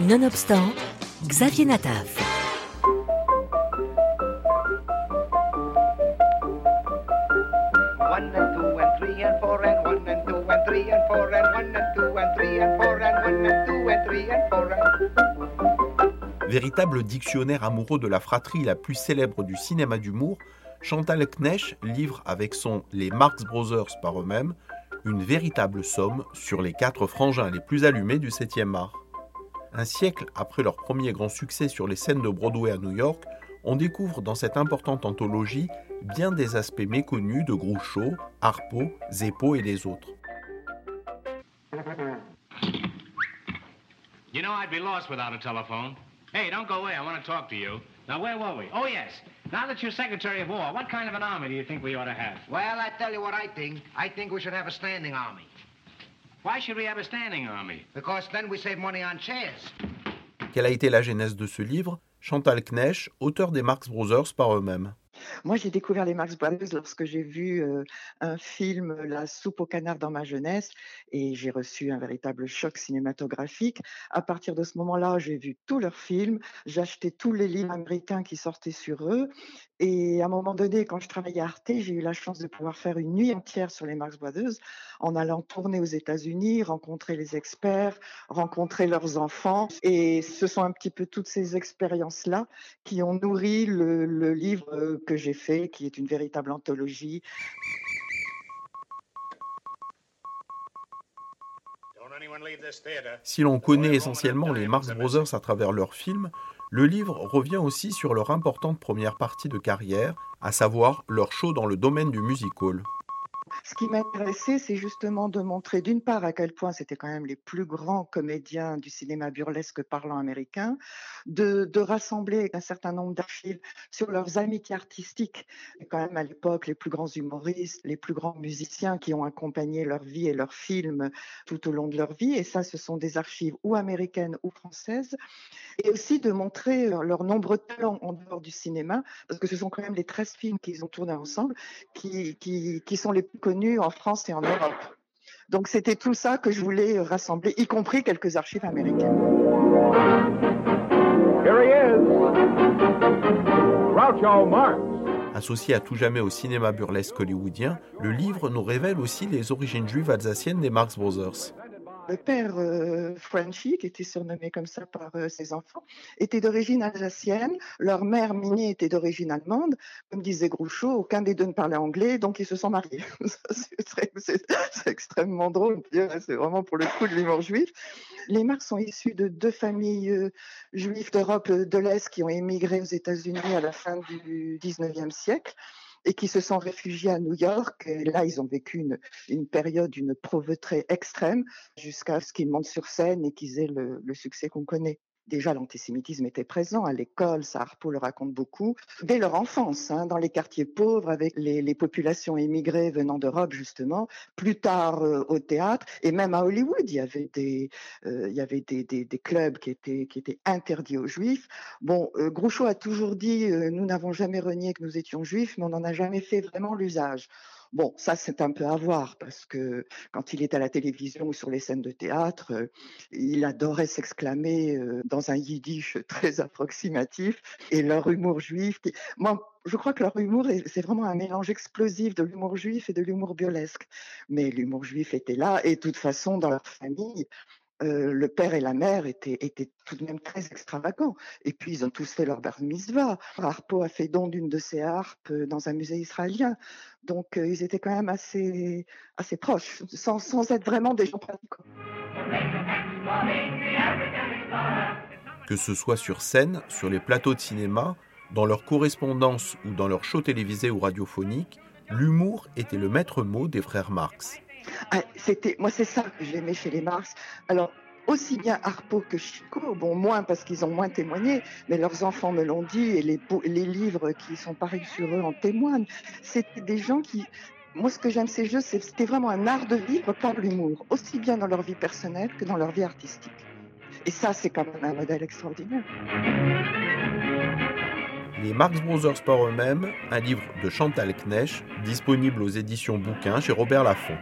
Nonobstant, Xavier Nataf. Véritable dictionnaire amoureux de la fratrie la plus célèbre du cinéma d'humour, Chantal Knesch livre avec son Les Marx Brothers par eux-mêmes une véritable somme sur les quatre frangins les plus allumés du 7e art. Un siècle après leur premier grand succès sur les scènes de Broadway à New York, on découvre dans cette importante anthologie bien des aspects méconnus de Groucho, Harpo, Zeppo et les autres. You know, I'd be lost without a telephone. Hey, don't go away. I want to talk to you. Now, where were we? Oh, yes. Now that you're Secretary of War, what kind of an army do you think we ought to have? Well, I tell you what I think. I think we should have a standing army. Why should we have a standing army? Because then we save money on chairs. Quelle a été la genèse de ce livre? Chantal Knesch, auteur des Marx Brothers par eux-mêmes. Moi, j'ai découvert les Marx Brothers lorsque j'ai vu euh, un film, La soupe au canard dans ma jeunesse, et j'ai reçu un véritable choc cinématographique. À partir de ce moment-là, j'ai vu tous leurs films, acheté tous les livres américains qui sortaient sur eux, et à un moment donné, quand je travaillais à Arte, j'ai eu la chance de pouvoir faire une nuit entière sur les Marx Brothers, en allant tourner aux États-Unis, rencontrer les experts, rencontrer leurs enfants, et ce sont un petit peu toutes ces expériences-là qui ont nourri le, le livre euh, j'ai fait, qui est une véritable anthologie. Si l'on connaît essentiellement les Marx Brothers à travers leurs films, le livre revient aussi sur leur importante première partie de carrière, à savoir leur show dans le domaine du music hall. Ce qui m'intéressait, c'est justement de montrer d'une part à quel point c'était quand même les plus grands comédiens du cinéma burlesque parlant américain, de, rassembler un certain nombre d'archives sur leurs amitiés artistiques, quand même à l'époque les plus grands humoristes, les plus grands musiciens qui ont accompagné leur vie et leurs films tout au long de leur vie. Et ça, ce sont des archives ou américaines ou françaises. Et aussi de montrer leurs nombreux talents en dehors du cinéma, parce que ce sont quand même les 13 films qu'ils ont tournés ensemble qui sont les plus connus en France et en Europe. Donc c'était tout ça que je voulais rassembler, y compris quelques archives américaines. Here he is. Groucho Marx. Associé à tout jamais au cinéma burlesque hollywoodien, le livre nous révèle aussi les origines juives alsaciennes des Marx Brothers. Le père euh, Frenchy, qui était surnommé comme ça par euh, ses enfants, était d'origine alsacienne. Leur mère, Minnie, était d'origine allemande. Comme disait Groucho, aucun des deux ne parlait anglais, donc ils se sont mariés. C'est extrêmement drôle. C'est vraiment pour le coup de l'humour juif. Les Marx sont issus de deux familles euh, juives d'Europe de l'Est qui ont émigré aux États-Unis à la fin du 19e siècle et qui se sont réfugiés à New York. Et là, ils ont vécu une, une période d'une pauvreté extrême jusqu'à ce qu'ils montent sur scène et qu'ils aient le, le succès qu'on connaît. Déjà, l'antisémitisme était présent à l'école, ça le raconte beaucoup, dès leur enfance, hein, dans les quartiers pauvres, avec les, populations émigrées venant d'Europe, justement, plus tard euh, au théâtre, et même à Hollywood, il y avait des, euh, clubs qui étaient, interdits aux juifs. Bon, euh, Groucho a toujours dit, nous n'avons jamais renié que nous étions juifs, mais on n'en a jamais fait vraiment l'usage. Bon, ça c'est un peu à voir parce que quand il est à la télévision ou sur les scènes de théâtre, euh, il adorait s'exclamer euh, dans un yiddish très approximatif et leur humour juif. Moi, je crois que leur humour, est- c'est vraiment un mélange explosif de l'humour juif et de l'humour burlesque. Mais l'humour juif était là et de toute façon, dans leur famille, euh, le père et la mère étaient, tout de même très extravagants. Et puis, ils ont tous fait leur bar mitzvah. Harpo a fait don d'une de ses harpes euh, dans un musée israélien. Donc, euh, ils étaient quand même assez, assez proches, sans, sans être vraiment des gens pratiquants. Que ce soit sur scène, sur les plateaux de cinéma, dans leur correspondance ou dans leurs shows télévisés ou radiophoniques, l'humour était le maître mot des frères Marx. Ah, c'était, moi, c'est ça que j'aimais chez les Marx. Alors, aussi bien Harpo que Chico, bon, moins parce qu'ils ont moins témoigné, mais leurs enfants me l'ont dit et les, livres qui sont parus sur eux en témoignent. C'était des gens qui, moi, ce que j'aime ces jeux, c'était vraiment un art de vivre par l'humour, aussi bien dans leur vie personnelle que dans leur vie artistique. Et ça, c'est quand même un modèle extraordinaire. Les Marx Brothers par eux-mêmes, un livre de Chantal Knesch, disponible aux éditions Bouquins chez Robert Laffont.